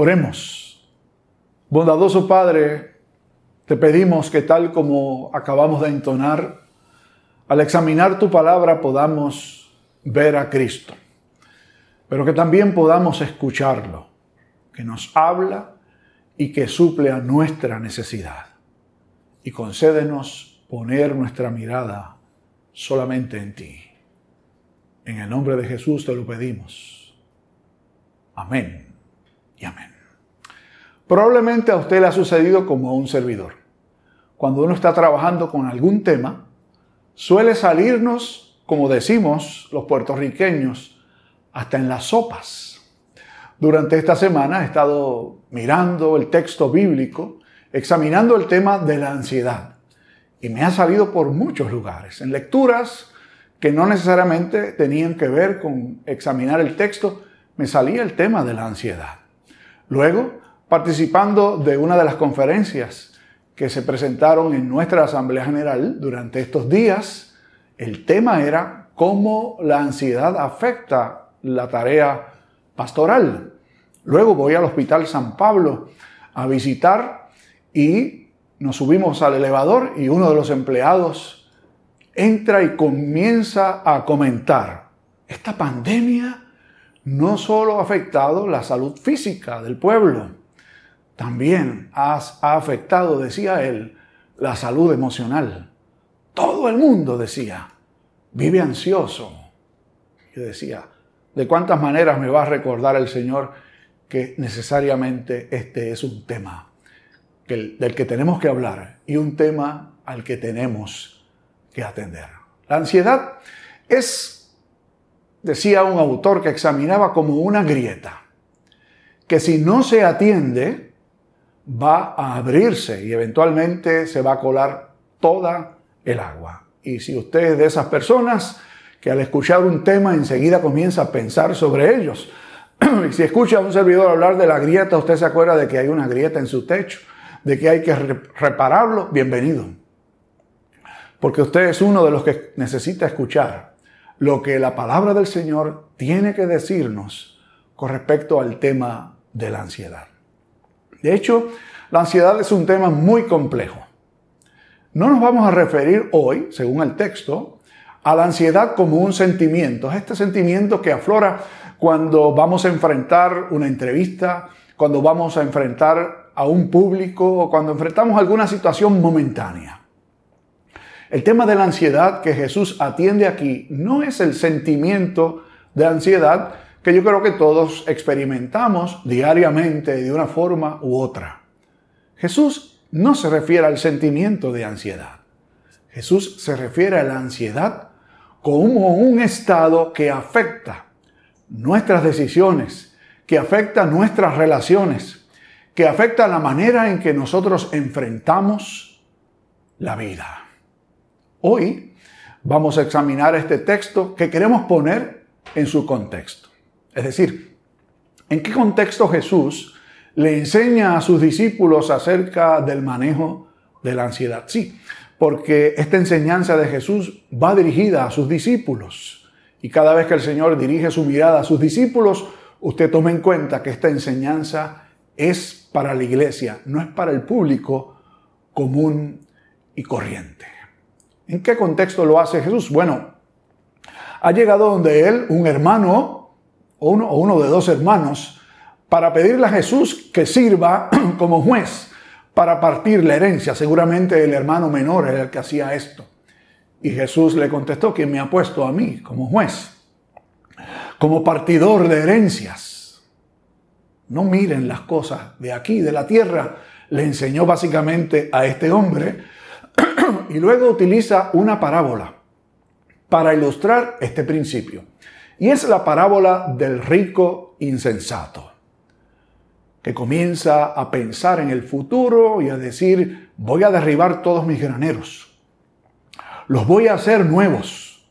Oremos. Bondadoso Padre, te pedimos que tal como acabamos de entonar, al examinar tu palabra podamos ver a Cristo, pero que también podamos escucharlo, que nos habla y que suple a nuestra necesidad. Y concédenos poner nuestra mirada solamente en ti. En el nombre de Jesús te lo pedimos. Amén y amén. Probablemente a usted le ha sucedido como a un servidor. Cuando uno está trabajando con algún tema, suele salirnos, como decimos los puertorriqueños, hasta en las sopas. Durante esta semana he estado mirando el texto bíblico, examinando el tema de la ansiedad. Y me ha salido por muchos lugares, en lecturas que no necesariamente tenían que ver con examinar el texto, me salía el tema de la ansiedad. Luego, participando de una de las conferencias que se presentaron en nuestra Asamblea General durante estos días, el tema era cómo la ansiedad afecta la tarea pastoral. Luego voy al Hospital San Pablo a visitar y nos subimos al elevador y uno de los empleados entra y comienza a comentar, esta pandemia no solo ha afectado la salud física del pueblo, también ha, afectado, decía él, la salud emocional. Todo el mundo decía, vive ansioso. Yo decía, ¿de cuántas maneras me va a recordar el Señor que necesariamente este es un tema del que tenemos que hablar y un tema al que tenemos que atender? La ansiedad es decía un autor que examinaba como una grieta, que si no se atiende, va a abrirse y eventualmente se va a colar toda el agua. Y si usted es de esas personas que al escuchar un tema enseguida comienza a pensar sobre ellos, si escucha a un servidor hablar de la grieta, usted se acuerda de que hay una grieta en su techo, de que hay que repararlo, bienvenido. Porque usted es uno de los que necesita escuchar lo que la palabra del Señor tiene que decirnos con respecto al tema de la ansiedad. De hecho, la ansiedad es un tema muy complejo. No nos vamos a referir hoy, según el texto, a la ansiedad como un sentimiento. Es este sentimiento que aflora cuando vamos a enfrentar una entrevista, cuando vamos a enfrentar a un público o cuando enfrentamos alguna situación momentánea. El tema de la ansiedad que Jesús atiende aquí no es el sentimiento de ansiedad que yo creo que todos experimentamos diariamente de una forma u otra. Jesús no se refiere al sentimiento de ansiedad. Jesús se refiere a la ansiedad como un estado que afecta nuestras decisiones, que afecta nuestras relaciones, que afecta la manera en que nosotros enfrentamos la vida. Hoy vamos a examinar este texto que queremos poner en su contexto. Es decir, ¿en qué contexto Jesús le enseña a sus discípulos acerca del manejo de la ansiedad? Sí, porque esta enseñanza de Jesús va dirigida a sus discípulos. Y cada vez que el Señor dirige su mirada a sus discípulos, usted tome en cuenta que esta enseñanza es para la iglesia, no es para el público común y corriente. ¿En qué contexto lo hace Jesús? Bueno, ha llegado donde él, un hermano o uno, o uno de dos hermanos, para pedirle a Jesús que sirva como juez para partir la herencia. Seguramente el hermano menor era el que hacía esto. Y Jesús le contestó, ¿quién me ha puesto a mí como juez? Como partidor de herencias. No miren las cosas de aquí, de la tierra. Le enseñó básicamente a este hombre y luego utiliza una parábola para ilustrar este principio. Y es la parábola del rico insensato, que comienza a pensar en el futuro y a decir, voy a derribar todos mis graneros, los voy a hacer nuevos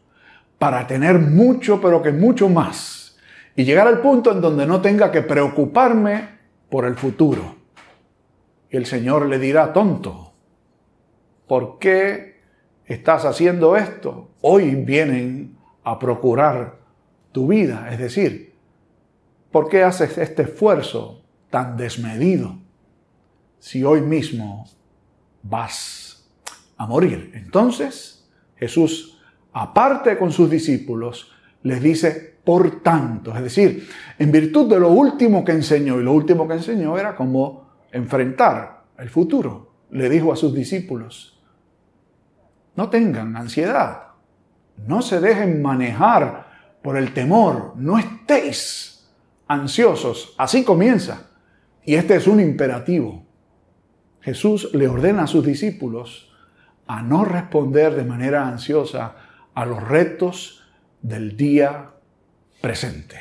para tener mucho, pero que mucho más, y llegar al punto en donde no tenga que preocuparme por el futuro. Y el Señor le dirá, tonto, ¿por qué estás haciendo esto? Hoy vienen a procurar vida, es decir, ¿por qué haces este esfuerzo tan desmedido si hoy mismo vas a morir? Entonces Jesús, aparte con sus discípulos, les dice, por tanto, es decir, en virtud de lo último que enseñó, y lo último que enseñó era cómo enfrentar el futuro, le dijo a sus discípulos, no tengan ansiedad, no se dejen manejar por el temor, no estéis ansiosos. Así comienza. Y este es un imperativo. Jesús le ordena a sus discípulos a no responder de manera ansiosa a los retos del día presente.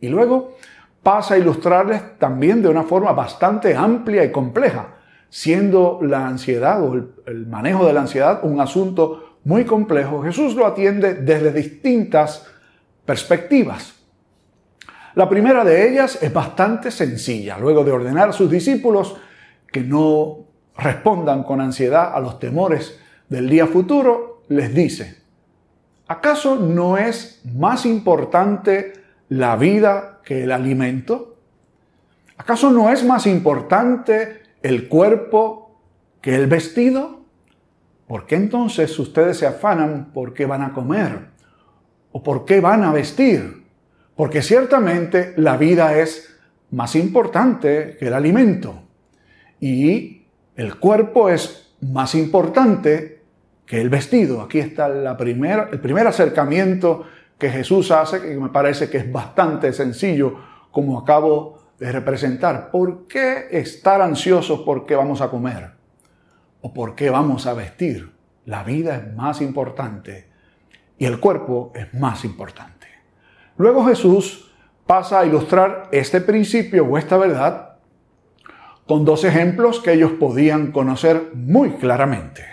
Y luego pasa a ilustrarles también de una forma bastante amplia y compleja, siendo la ansiedad o el, manejo de la ansiedad un asunto muy complejo. Jesús lo atiende desde distintas perspectivas. La primera de ellas es bastante sencilla. Luego de ordenar a sus discípulos que no respondan con ansiedad a los temores del día futuro, les dice, ¿acaso no es más importante la vida que el alimento? ¿Acaso no es más importante el cuerpo que el vestido? ¿Por qué entonces ustedes se afanan por qué van a comer? ¿O por qué van a vestir? Porque ciertamente la vida es más importante que el alimento. Y el cuerpo es más importante que el vestido. Aquí está el primer acercamiento que Jesús hace, que me parece que es bastante sencillo, como acabo de representar. ¿Por qué estar ansiosos por qué vamos a comer? ¿O por qué vamos a vestir? La vida es más importante y el cuerpo es más importante. Luego Jesús pasa a ilustrar este principio o esta verdad con dos ejemplos que ellos podían conocer muy claramente.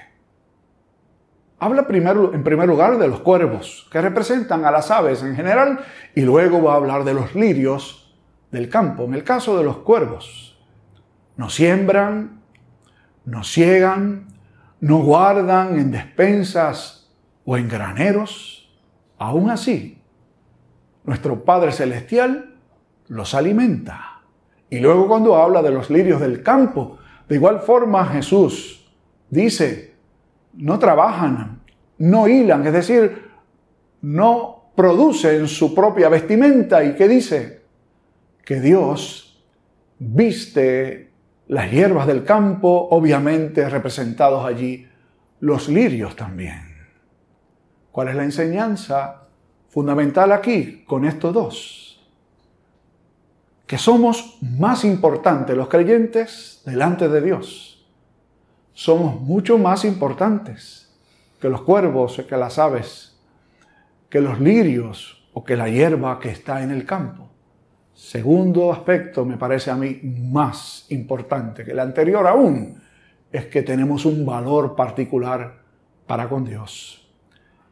Habla primero, en primer lugar de los cuervos, que representan a las aves en general, y luego va a hablar de los lirios del campo. En el caso de los cuervos, no siembran, no ciegan, no guardan en despensas o en graneros, aún así, nuestro Padre Celestial los alimenta. Y luego cuando habla de los lirios del campo, de igual forma Jesús dice, no trabajan, no hilan, es decir, no producen su propia vestimenta. ¿Y qué dice? Que Dios viste las hierbas del campo, obviamente representados allí los lirios también. ¿Cuál es la enseñanza fundamental aquí con estos dos? Que somos más importantes los creyentes delante de Dios. Somos mucho más importantes que los cuervos, que las aves, que los lirios o que la hierba que está en el campo. Segundo aspecto, me parece a mí más importante que el anterior aún, es que tenemos un valor particular para con Dios.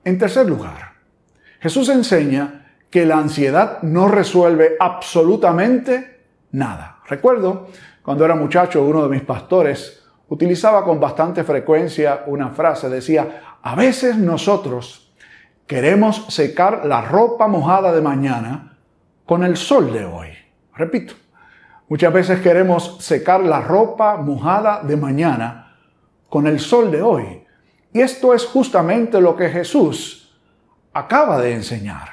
En tercer lugar, Jesús enseña que la ansiedad no resuelve absolutamente nada. Recuerdo cuando era muchacho, uno de mis pastores utilizaba con bastante frecuencia una frase, decía, a veces nosotros queremos secar la ropa mojada de mañana con el sol de hoy. Repito, muchas veces queremos secar la ropa mojada de mañana con el sol de hoy. Y esto es justamente lo que Jesús acaba de enseñar.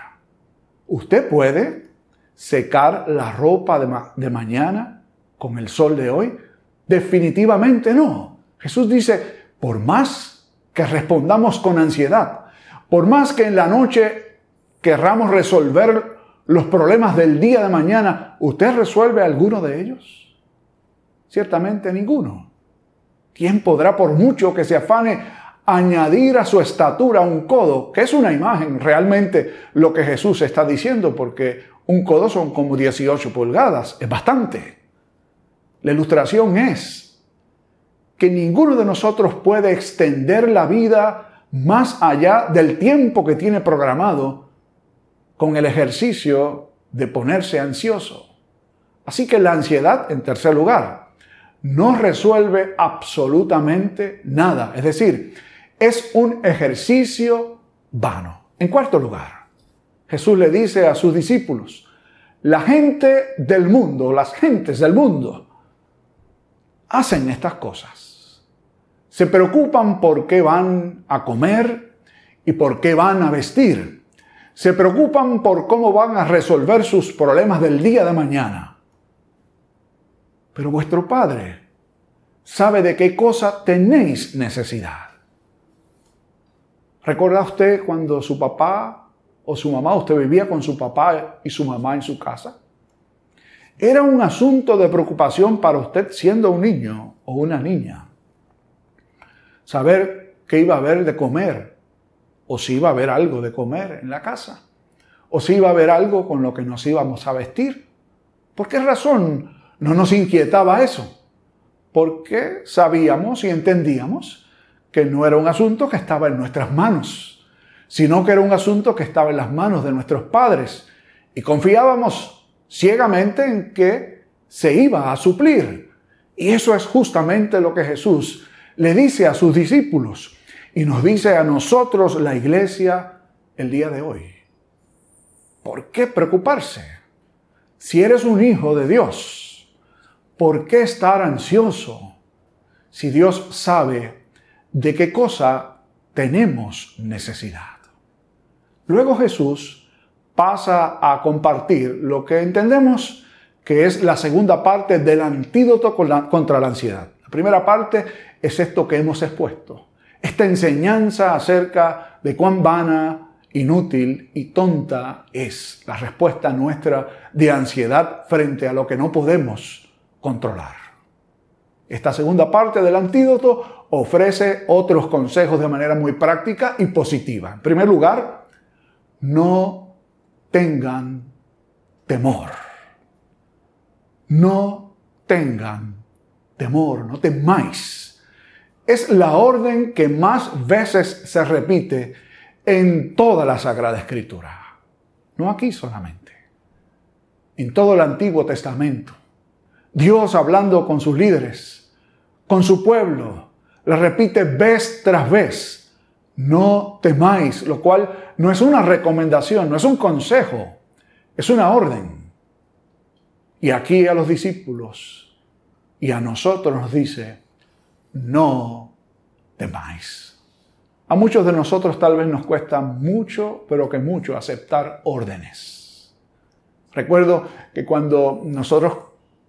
Usted puede secar la ropa de, mañana con el sol de hoy. Definitivamente no. Jesús dice, por más que respondamos con ansiedad, por más que en la noche querramos resolver los problemas del día de mañana, ¿usted resuelve alguno de ellos? Ciertamente ninguno. ¿Quién podrá, por mucho que se afane, añadir a su estatura un codo, que es una imagen realmente lo que Jesús está diciendo, porque un codo son como 18 pulgadas, es bastante. La ilustración es que ninguno de nosotros puede extender la vida más allá del tiempo que tiene programado con el ejercicio de ponerse ansioso. Así que la ansiedad, en tercer lugar, no resuelve absolutamente nada. Es decir, es un ejercicio vano. En cuarto lugar, Jesús le dice a sus discípulos, la gente del mundo, las gentes del mundo, hacen estas cosas. Se preocupan por qué van a comer y por qué van a vestir. Se preocupan por cómo van a resolver sus problemas del día de mañana. Pero vuestro Padre sabe de qué cosa tenéis necesidad. ¿Recuerda usted cuando su papá o su mamá, usted vivía con su papá y su mamá en su casa? Era un asunto de preocupación para usted siendo un niño o una niña. Saber qué iba a haber de comer, o si iba a haber algo de comer en la casa, o si iba a haber algo con lo que nos íbamos a vestir. ¿Por qué razón no nos inquietaba eso? Porque sabíamos y entendíamos que no era un asunto que estaba en nuestras manos, sino que era un asunto que estaba en las manos de nuestros padres. Y confiábamos ciegamente en que se iba a suplir. Y eso es justamente lo que Jesús le dice a sus discípulos y nos dice a nosotros, la iglesia, el día de hoy. ¿Por qué preocuparse? Si eres un hijo de Dios, ¿por qué estar ansioso si Dios sabe de qué cosa tenemos necesidad. Luego Jesús pasa a compartir lo que entendemos que es la segunda parte del antídoto contra la ansiedad. La primera parte es esto que hemos expuesto, esta enseñanza acerca de cuán vana, inútil y tonta es la respuesta nuestra de ansiedad frente a lo que no podemos controlar. Esta segunda parte del antídoto ofrece otros consejos de manera muy práctica y positiva. En primer lugar, no tengan temor. No tengan temor, no temáis. Es la orden que más veces se repite en toda la Sagrada Escritura. No aquí solamente. En todo el Antiguo Testamento. Dios hablando con sus líderes, con su pueblo, le repite vez tras vez, no temáis, lo cual no es una recomendación, no es un consejo, es una orden. Y aquí a los discípulos y a nosotros nos dice, no temáis. A muchos de nosotros tal vez nos cuesta mucho, pero que mucho, aceptar órdenes. Recuerdo que cuando nosotros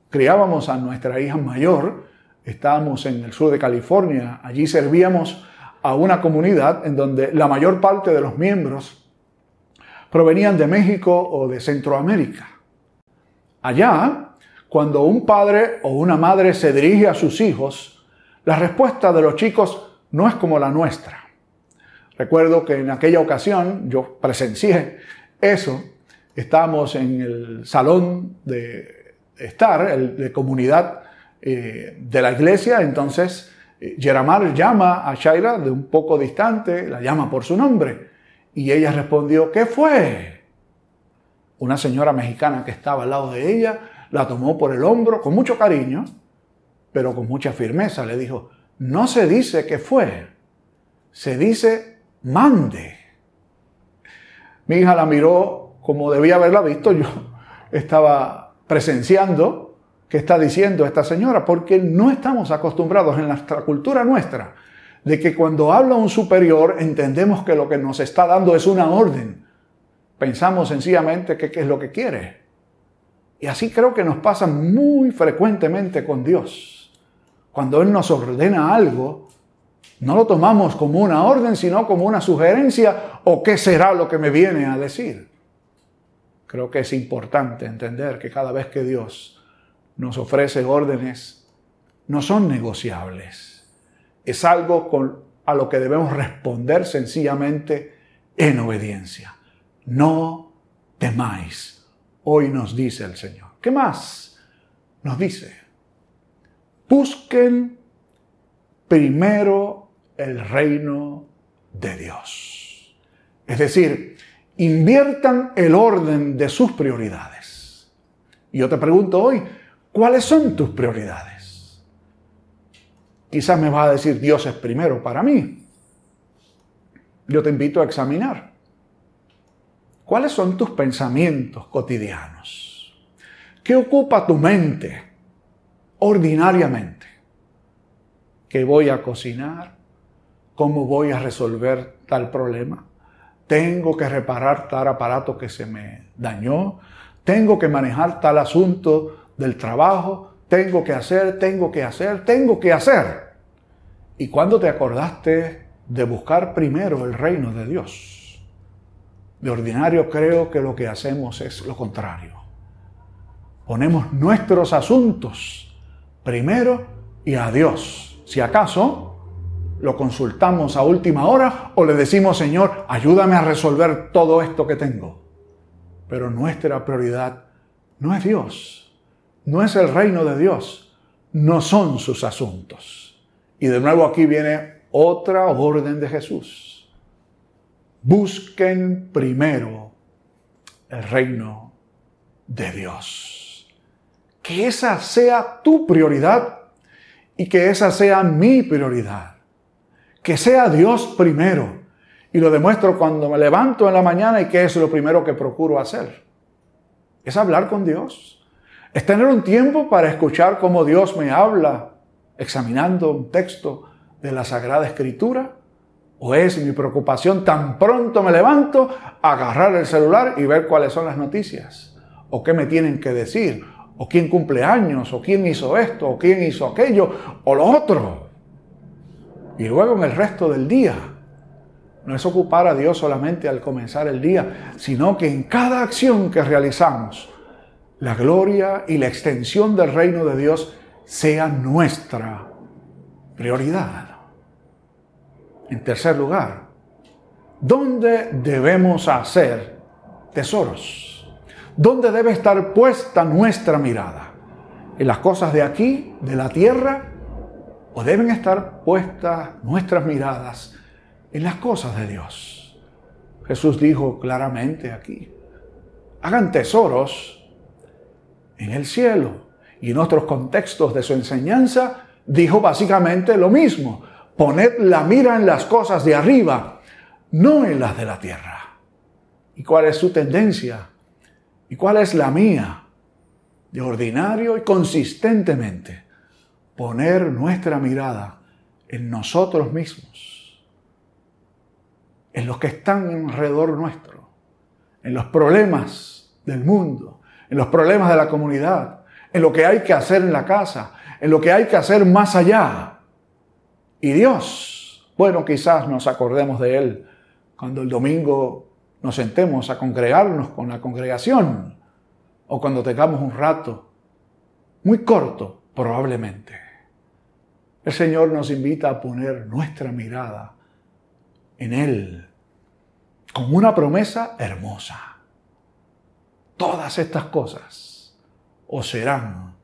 criábamos a nuestra hija mayor, estábamos en el sur de California, allí servíamos a una comunidad en donde la mayor parte de los miembros provenían de México o de Centroamérica. Allá, cuando un padre o una madre se dirige a sus hijos, la respuesta de los chicos no es como la nuestra. Recuerdo que en aquella ocasión yo presencié eso. Estábamos en el salón de estar, el de comunidad eh, de la iglesia, entonces eh, llama a Shaira de un poco distante, la llama por su nombre, y ella respondió, ¿qué fue? Una señora mexicana que estaba al lado de ella la tomó por el hombro con mucho cariño, pero con mucha firmeza, le dijo, no se dice que fue, se dice mande. Mi hija la miró como debía haberla visto, yo estaba presenciando que está diciendo esta señora, porque no estamos acostumbrados en nuestra cultura nuestra de que cuando habla un superior entendemos que lo que nos está dando es una orden. Pensamos sencillamente que qué es lo que quiere. Y así creo que nos pasa muy frecuentemente con Dios. Cuando Él nos ordena algo, no lo tomamos como una orden, sino como una sugerencia o qué será lo que me viene a decir. Creo que es importante entender que cada vez que Dios nos ofrece órdenes no son negociables. Es algo a lo que debemos responder sencillamente en obediencia. No temáis. Hoy nos dice el Señor. ¿Qué más nos dice? Busquen primero el reino de Dios. Es decir, inviertan el orden de sus prioridades. Y yo te pregunto hoy, ¿Cuáles son tus prioridades? Quizás me vas a decir, Dios es primero para mí. Yo te invito a examinar. ¿Cuáles son tus pensamientos cotidianos? ¿Qué ocupa tu mente ordinariamente? ¿Qué voy a cocinar? ¿Cómo voy a resolver tal problema? ¿Tengo que reparar tal aparato que se me dañó? ¿Tengo que manejar tal asunto del trabajo? ¿Tengo que hacer? ¿Tengo que hacer? ¿Tengo que hacer? ¿Y cuándo te acordaste de buscar primero el reino de Dios? De ordinario creo que lo que hacemos es lo contrario. Ponemos nuestros asuntos primero y a Dios si acaso, lo consultamos a última hora o le decimos, Señor, ayúdame a resolver todo esto que tengo. Pero nuestra prioridad no es Dios, no es el reino de Dios, no son sus asuntos. Y de nuevo aquí viene otra orden de Jesús. Busquen primero el reino de Dios. Que esa sea tu prioridad y que esa sea mi prioridad. Que sea Dios primero. Y lo demuestro cuando me levanto en la mañana y que es lo primero que procuro hacer. Es hablar con Dios. Es tener un tiempo para escuchar cómo Dios me habla examinando un texto de la Sagrada Escritura. ¿O es mi preocupación tan pronto me levanto, agarrar el celular y ver cuáles son las noticias? ¿O qué me tienen que decir? o quién cumple años, o quién hizo esto, o quién hizo aquello, o lo otro. Y luego en el resto del día, no es ocupar a Dios solamente al comenzar el día, sino que en cada acción que realizamos, la gloria y la extensión del reino de Dios sea nuestra prioridad. En tercer lugar, ¿dónde debemos hacer tesoros? ¿Dónde debe estar puesta nuestra mirada? ¿En las cosas de aquí, de la tierra? ¿O deben estar puestas nuestras miradas en las cosas de Dios? Jesús dijo claramente aquí, hagan tesoros en el cielo. Y en otros contextos de su enseñanza dijo básicamente lo mismo, poned la mira en las cosas de arriba, no en las de la tierra. ¿Y cuál es su tendencia? ¿Y cuál es la mía? De ordinario y consistentemente poner nuestra mirada en nosotros mismos, en los que están alrededor nuestro, en los problemas del mundo, en los problemas de la comunidad, en lo que hay que hacer en la casa, en lo que hay que hacer más allá. Y Dios, bueno, quizás nos acordemos de Él cuando el domingo nos sentemos a congregarnos con la congregación o cuando tengamos un rato, muy corto probablemente. El Señor nos invita a poner nuestra mirada en Él con una promesa hermosa. Todas estas cosas os serán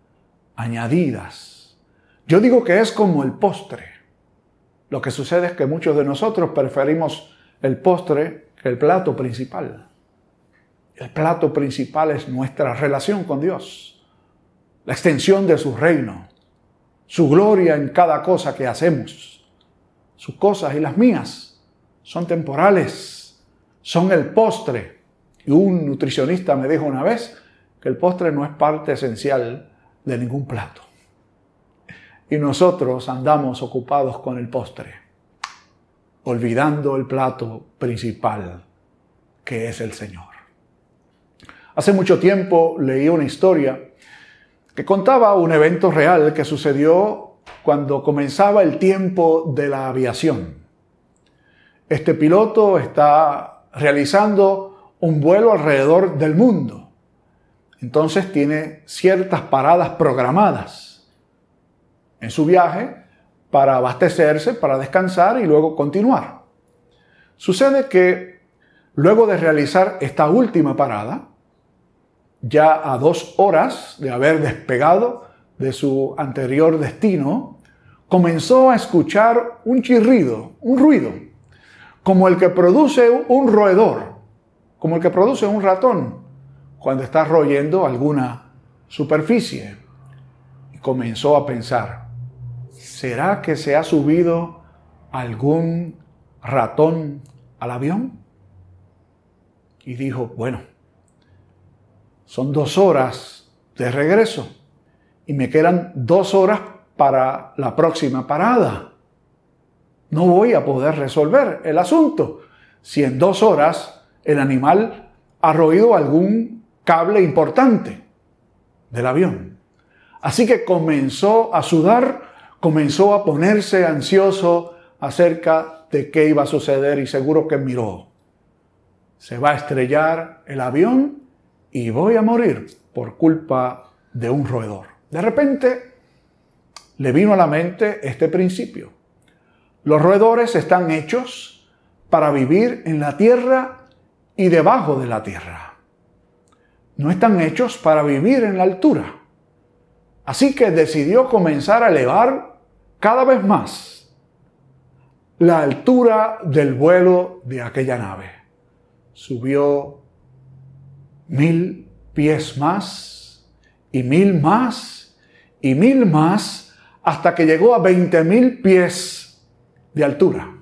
añadidas. Yo digo que es como el postre. Lo que sucede es que muchos de nosotros preferimos el postre el plato principal. El plato principal es nuestra relación con Dios, la extensión de su reino, su gloria en cada cosa que hacemos. Sus cosas y las mías son temporales, son el postre. Y un nutricionista me dijo una vez que el postre no es parte esencial de ningún plato. Y nosotros andamos ocupados con el postre olvidando el plato principal, que es el Señor. Hace mucho tiempo leí una historia que contaba un evento real que sucedió cuando comenzaba el tiempo de la aviación. Este piloto está realizando un vuelo alrededor del mundo. Entonces tiene ciertas paradas programadas en su viaje para abastecerse, para descansar y luego continuar. Sucede que luego de realizar esta última parada, ya a dos horas de haber despegado de su anterior destino, comenzó a escuchar un chirrido, un ruido, como el que produce un roedor, como el que produce un ratón cuando está royendo alguna superficie. Y comenzó a pensar, ¿será que se ha subido algún ratón al avión? Y dijo, bueno, son dos horas de regreso y me quedan dos horas para la próxima parada. No voy a poder resolver el asunto si en dos horas el animal ha roído algún cable importante del avión. Así que comenzó a sudar, comenzó a ponerse ansioso acerca de qué iba a suceder y seguro que miró. Se va a estrellar el avión y voy a morir por culpa de un roedor. De repente le vino a la mente este principio. Los roedores están hechos para vivir en la tierra y debajo de la tierra. No están hechos para vivir en la altura. Así que decidió comenzar a elevar cada vez más la altura del vuelo de aquella nave. Subió mil pies más y mil más y mil más hasta que llegó a 20 mil pies de altura.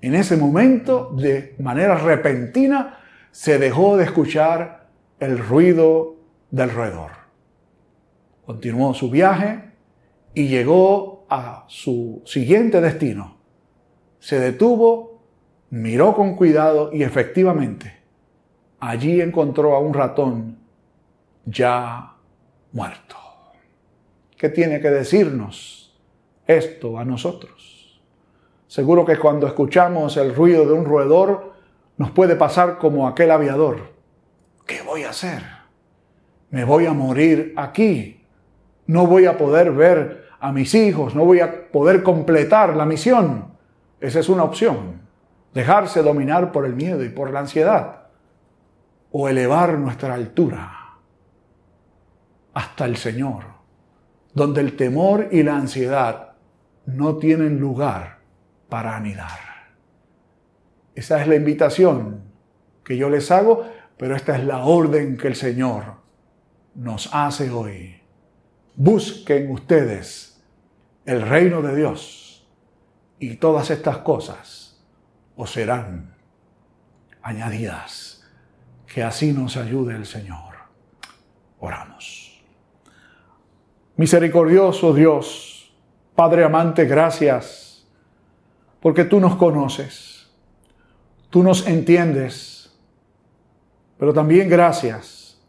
En ese momento, de manera repentina, se dejó de escuchar el ruido del roedor. Continuó su viaje y llegó a su siguiente destino. Se detuvo, miró con cuidado y efectivamente allí encontró a un ratón ya muerto. ¿Qué tiene que decirnos esto a nosotros? Seguro que cuando escuchamos el ruido de un roedor nos puede pasar como aquel aviador. ¿Qué voy a hacer? Me voy a morir aquí. No voy a poder ver a mis hijos, no voy a poder completar la misión. Esa es una opción. Dejarse dominar por el miedo y por la ansiedad. O elevar nuestra altura hasta el Señor donde el temor y la ansiedad no tienen lugar para anidar. Esa es la invitación que yo les hago, pero esta es la orden que el Señor nos hace hoy. Busquen ustedes el reino de Dios y todas estas cosas os serán añadidas. Que así nos ayude el Señor. Oramos. Misericordioso Dios, Padre amante, gracias, porque tú nos conoces, tú nos entiendes, pero también gracias,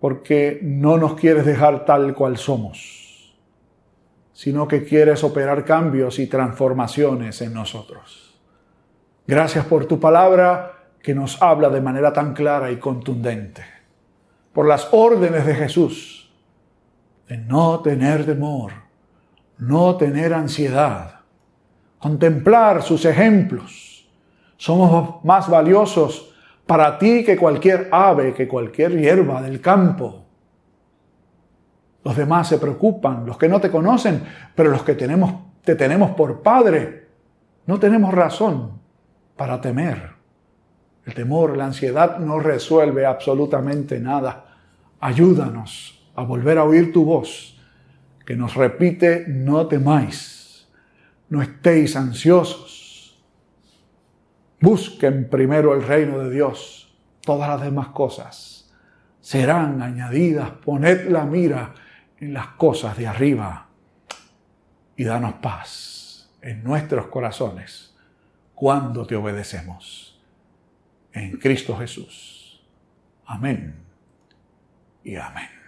porque no nos quieres dejar tal cual somos, sino que quieres operar cambios y transformaciones en nosotros. Gracias por tu palabra que nos habla de manera tan clara y contundente, por las órdenes de Jesús de no tener temor, no tener ansiedad, contemplar sus ejemplos. Somos más valiosos para ti que cualquier ave, que cualquier hierba del campo. Los demás se preocupan, los que no te conocen, pero los que tenemos, te tenemos por Padre, no tenemos razón para temer. El temor, la ansiedad no resuelve absolutamente nada. Ayúdanos a volver a oír tu voz, que nos repite, no temáis, no estéis ansiosos. Busquen primero el reino de Dios, todas las demás cosas serán añadidas. Poned la mira en las cosas de arriba y danos paz en nuestros corazones cuando te obedecemos. En Cristo Jesús. Amén y amén.